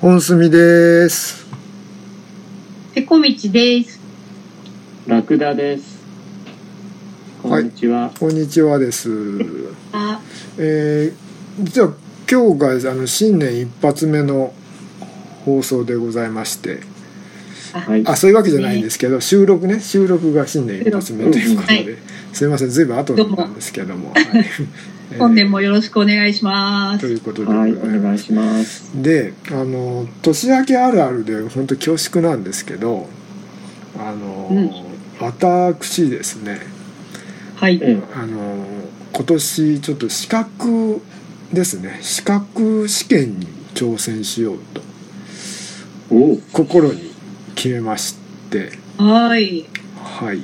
本住です。ペコミチです。ラクダです。こんにちは。こんにちはです。あ、えー、実は今日があの新年一発目の放送でございまして、はい。あそういうわけじゃないんですけど、収録ね収録が新年一発目ということで、はいすいませんずいぶん後なんですけども、はいえー本年もよろしくお願いします。ということではい。お願いします。であの年明けあるあるで本当恐縮なんですけどあの、うん私ですねはい。えあの今年ちょっと資格ですね資格試験に挑戦しようと心に決めましてはい。はい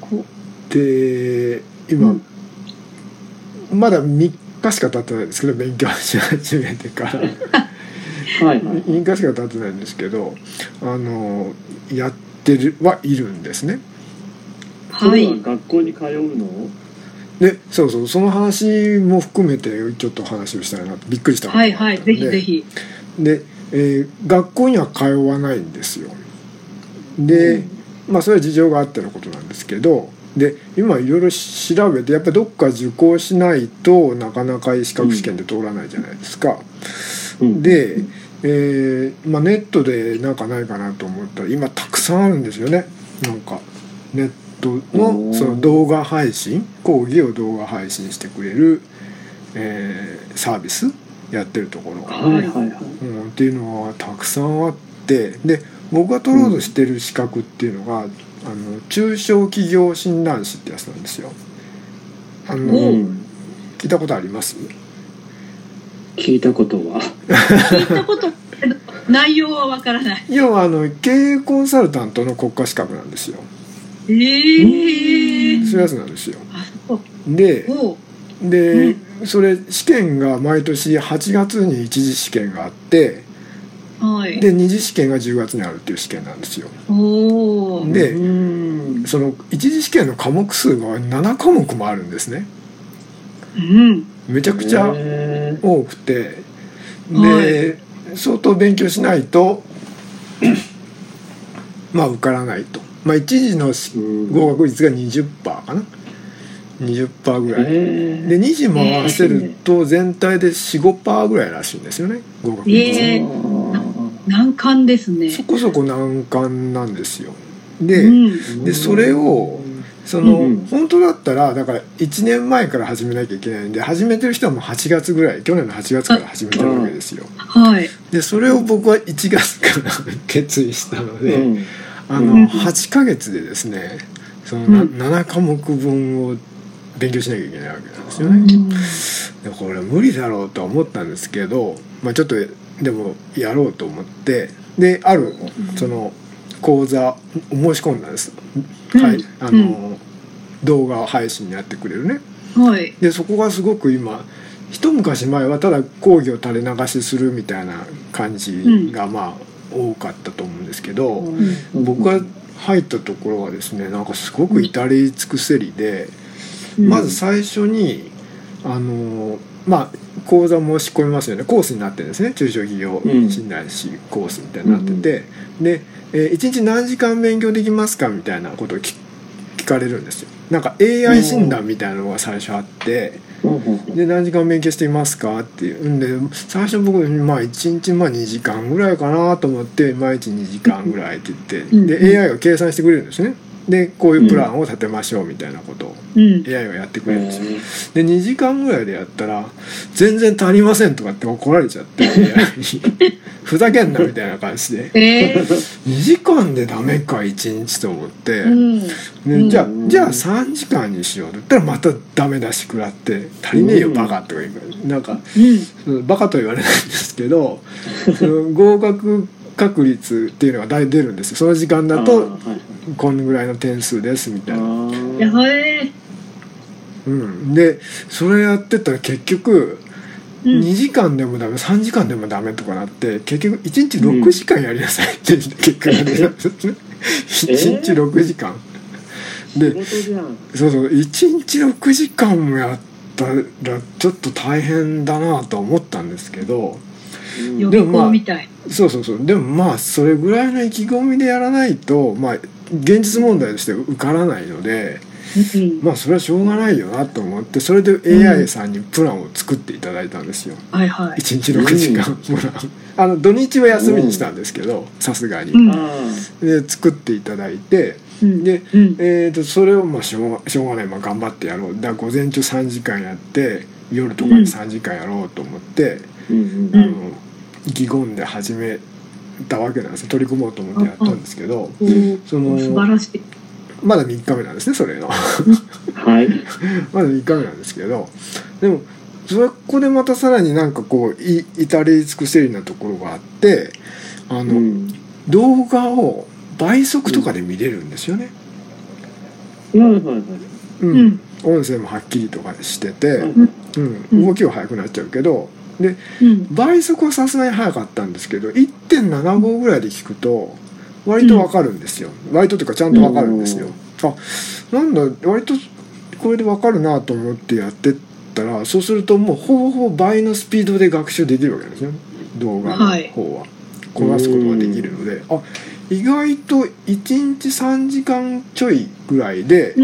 こで今、まだ3日しか経ってないんですけど勉強し始めてからはいはい。3日しか経ってないんですけどあのやってるはいるんですねそれははい。学校に通うの？でそうそうその話も含めてちょっと話をしたいなとびっくりしたはいはい。ぜひぜひ。で、えー学校には通わないんですよで、まあそれは事情があってのことなんですけどで今いろいろ調べてやっぱりどっか受講しないとなかなか資格試験で通らないじゃないですか、うん、で、えーまあ、ネットでなんかないかなと思ったら今たくさんあるんですよね。なんかネットのその動画配信講義を動画配信してくれる、えーサービスやってるところ。がはいはいはい。うん、っていうのはたくさんあってで僕が取ろうとしてる資格っていうのが、あの中小企業診断士ってやつなんですよ。あの、おうん、聞いたことあります？聞いたことは。聞いたこと、内容はわからない。要はあの経営コンサルタントの国家資格なんですよ。ええそういうやつなんですよ。でおうで、それ試験が毎年8月に一次試験があってはい。で二次試験が10月にあるっていう試験なんですよ。おお。でうん。その一次試験の科目数が7科目もあるんですね。うん。めちゃくちゃへ多くてで、はい相当勉強しないと まあ受からないと、まあ、一時の合格率が20%かな20%ぐらいえで2次回合わせると全体で45%ぐらいらしいんですよね合格率、ええ難関ですね。そこそこ難関なんですよで,、うん。でそれをその、うん本当だったらだから1年前から始めなきゃいけないんで始めてる人はもう8月ぐらい去年の8月から始めてるわけですよはい。でそれを僕は1月から決意したので、うんあのうん8ヶ月でですねそのな、うん7科目分を勉強しなきゃいけないわけなんですよね。うんでこれは無理だろうとは思ったんですけど、まあ、ちょっとでもやろうと思ってであるその講座お申し込んだんです、うん。はいあの、動画配信にやってくれるね。はい。でそこがすごく今一昔前はただ講義を垂れ流しするみたいな感じがまあ多かったと思うんですけど、僕が入ったところはですねなんかすごく至れり尽くせりで、まず最初にあのまあ講座申し込みますよね。コースになってるんですね。中小企業診断士コースみたいになってて、で、え1日何時間勉強できますかみたいなことを聞聞かれるんですよ。なんか AI 診断みたいなのが最初あって、で何時間勉強していますかっていう。んで最初僕まあ1日まあ2時間ぐらいかなと思って毎日2時間ぐらいって言って、うんで AI が計算してくれるんですね。でこういうプランを立てましょうみたいなことを。うん。AI がやってくれるんですよ。で2時間ぐらいでやったら「全然足りません」とかって怒られちゃって ふざけんなみたいな感じで。ええ2時間でダメか1日と思って、うん。じゃあじゃあ3時間にしようと言ったらまたダメ出し食らって「足りねえようん。バカ」とか言うから。なんかうん。バカとは言われないんですけどその合格確率っていうのが大出るんですよ。その時間だとこんぐらいの点数ですみたいな。やばい。うん、でそれやってたら結局うん。2時間でもダメ3時間でもダメとかなって結局1日6時間やりなさいって結果が出たんですね。1日6時間。で仕事じゃん。そうそう1日6時間もやったらちょっと大変だなと思ったんですけど予備校みたい、そうそうそう。でもまあそれぐらいの意気込みでやらないとまあ現実問題として受からないので、うん。まあそれはしょうがないよなと思ってそれで AI さんにプランを作っていただいたんですよ、はいはい。1日6時間プランあの土日は休みにしたんですけどさすがに、で作っていただいてうん。で、うん。えー、とそれをまあしょうがしょうがない、まあ、頑張ってやろう。だ午前中3時間やって夜とかに3時間やろうと思って、あのうん意気込んで始めたわけなんですよ。取り組もうと思ってやったんですけどその素晴らしいまだ3日目なんですねそれの。はい。まだ3日目なんですけどでもそこでまたさらになんかこうい至れり尽くせりなところがあってあの、うん。動画を倍速とかで見れるんですよね、うん。うん。音声もはっきりとかしてて、うん。動きは速くなっちゃうけどでうん。倍速はさすがに速かったんですけど1.75ぐらいで聞くと割とわかるんですよ、割とというかちゃんとわかるんですよ、あなんだ割とこれでわかるなと思ってやってったらそうするともうほぼほぼ倍のスピードで学習できるわけですよ動画の方は、こなすことができるので。あ意外と1日3時間ちょいぐらいで、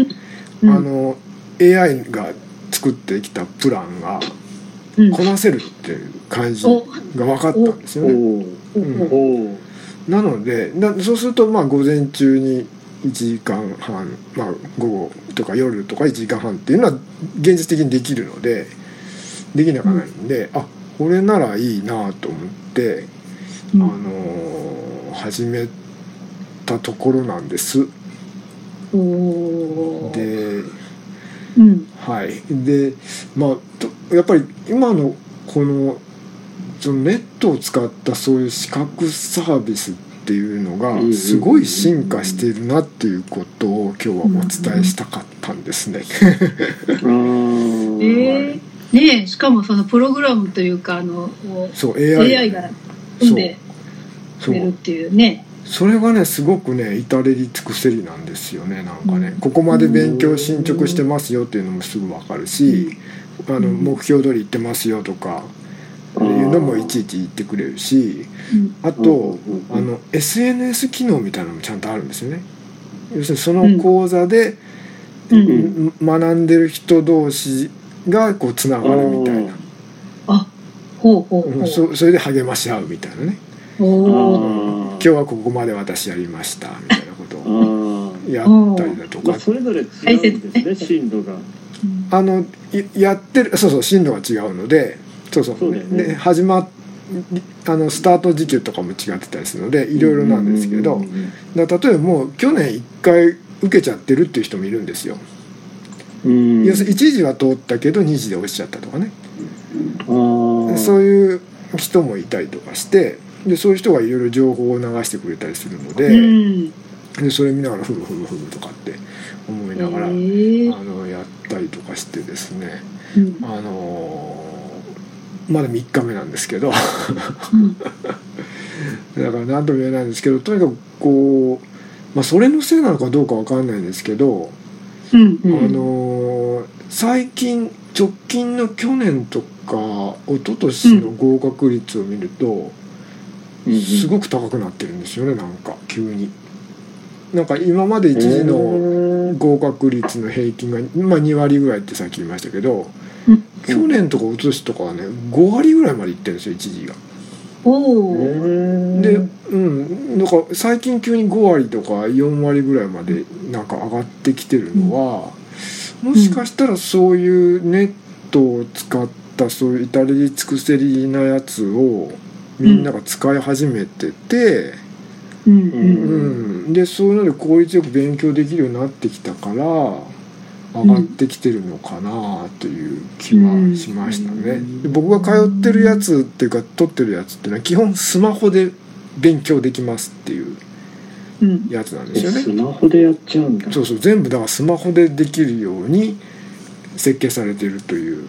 うん。あの AI が作ってきたプランがうん。こなせるっていう感じおが分かったんですよね。うんなのでなそうするとまあ午前中に1時間半、まあ、午後とか夜とか1時間半っていうのは現実的にできるのでできなくはないんで、あこれならいいなと思って、うん。あのー始めたところなんです。おー。でうん。はい、でまあとやっぱり今のこのそのネットを使ったそういう視覚サービスっていうのがうんすごい進化しているなっていうことを今日はお伝えしたかったんですね。えー ねえしかもそのプログラムというかあのこそうう AI, AI が組んでそうくれるっていうね。それがねすごくね至れり尽くせりなんですよねなんかね、ここまで勉強進捗してますよっていうのもすぐ分かるし、あのうん。目標通り行ってますよとかのもいちいち言ってくれるし。うん。あとうんあの SNS 機能みたいなのもちゃんとあるんですよね。要するにその講座で、うん。ん学んでる人同士がこうつながるみたいな、あほうほうほう。うんそそれで励まし合うみたいなね。今日はここまで私やりましたみたいなことあをー。やったりだとか。まあそれぞれ違うんですね進路が。うんあのいやってるそうそう進路が違うのでそうそう。そうね。で始まっあのスタート時期とかも違ってたりするのでいろいろなんですけど、例えばもう去年1回受けちゃってるっていう人もいるんですよ、うん。要するに1時は通ったけど2時で落ちちゃったとかね、そういう人もいたりとかしてでそういう人がいろいろ情報を流してくれたりするので,、うん。でそれ見ながらふむふむふむとかって思いながら、あのやったりとかしてですね。うん。あのーまだ3日目なんですけど。うん。だから何とも言えないんですけどとにかくこう、まあ、それのせいなのかどうかわかんないんですけど、うんうん。あのー最近直近の去年とか一昨年の合格率を見ると、すごく高くなってるんですよねなんか急に。なんか今まで一時の合格率の平均が、まあ、2割ぐらいってさっき言いましたけどうん去年とか一昨年とかはね5割ぐらいまでいってるんですよ一時が。おおでうん。なんか最近急に5割とか4割ぐらいまでなんか上がってきてるのは、もしかしたらそういうネットを使ったそういう至れり尽くせりなやつをみんなが使い始めてて、うん。ううんん。でそういうので効率よく勉強できるようになってきたから上がってきてるのかなという気はしましたね。で僕が通ってるやつっていうか取ってるやつっていうのは基本スマホで勉強できますっていううん。やつなんでえすよね。ス。マホでやっちゃうんだ。そうそう。全部だからスマホでできるように設計されてるという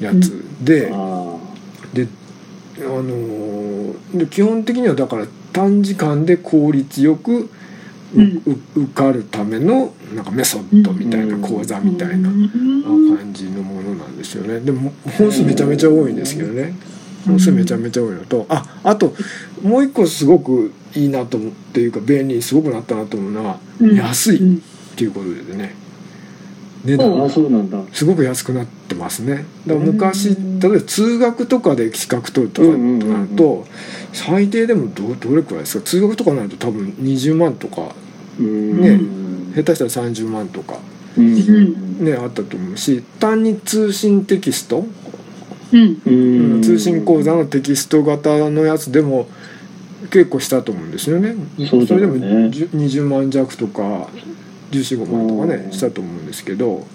やつで、あであのーで基本的にはだから短時間で効率よくう、うんう受かるためのなんかメソッドみたいな講座みたいなうん感じのものなんですよね。でも本数めちゃめちゃ多いんですけどね。本数めちゃめちゃ多いのと、ああともう一個すごくいいなと思うっていうか便利にすごくなったなと思うのは、うん。安いっていうことでね。値段。すごく安くなってますね。だから昔うん。例えば通学とかで資格取るとかとなると最低でもどどれくらいですか？通学とかになると多分20万とかうんね。下手したら30万とか。ねあったと思うし単に通信テキスト、うん。うん。通信講座のテキスト型のやつでも結構したと思うんですよね。それでもよね10 20万弱とか1415万とかねうん。したと思うんですけど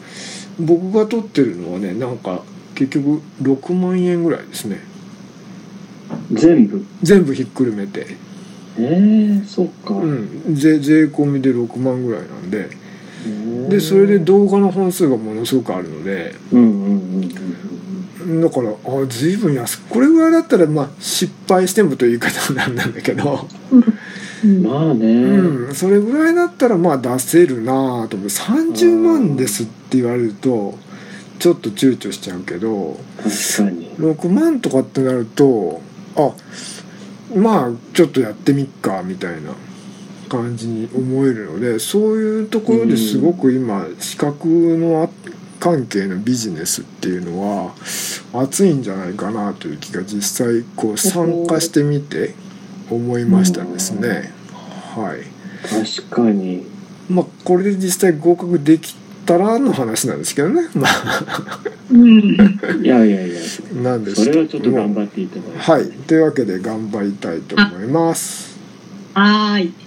僕が取ってるのはねなんか結局6万円ぐらいですね。全部。全部ひっくるめて、ええそっか。うん、税税込みで6万ぐらいなんで。うんでそれで動画の本数がものすごくあるので。うんうんうんだからあ随分安くこれぐらいだったらまあ失敗してもという言い方なんだけど、うんまあね。うん、それぐらいだったらまあ出せるなあと思って30万ですって言われるとちょっと躊躇しちゃうけど。確かに。6万とかってなるとあまあちょっとやってみっかみたいな感じに思えるのでそういうところですごく今資格の関係のビジネスっていうのは熱いんじゃないかなという気が実際こう参加してみて思いましたですね。はい。確かに。まあこれで実際合格できたらの話なんですけどね。まあ。うん。いやいやいや。なんです。それはちょっと頑張張っていただいて。はい。というわけで頑張りたいと思います。はーい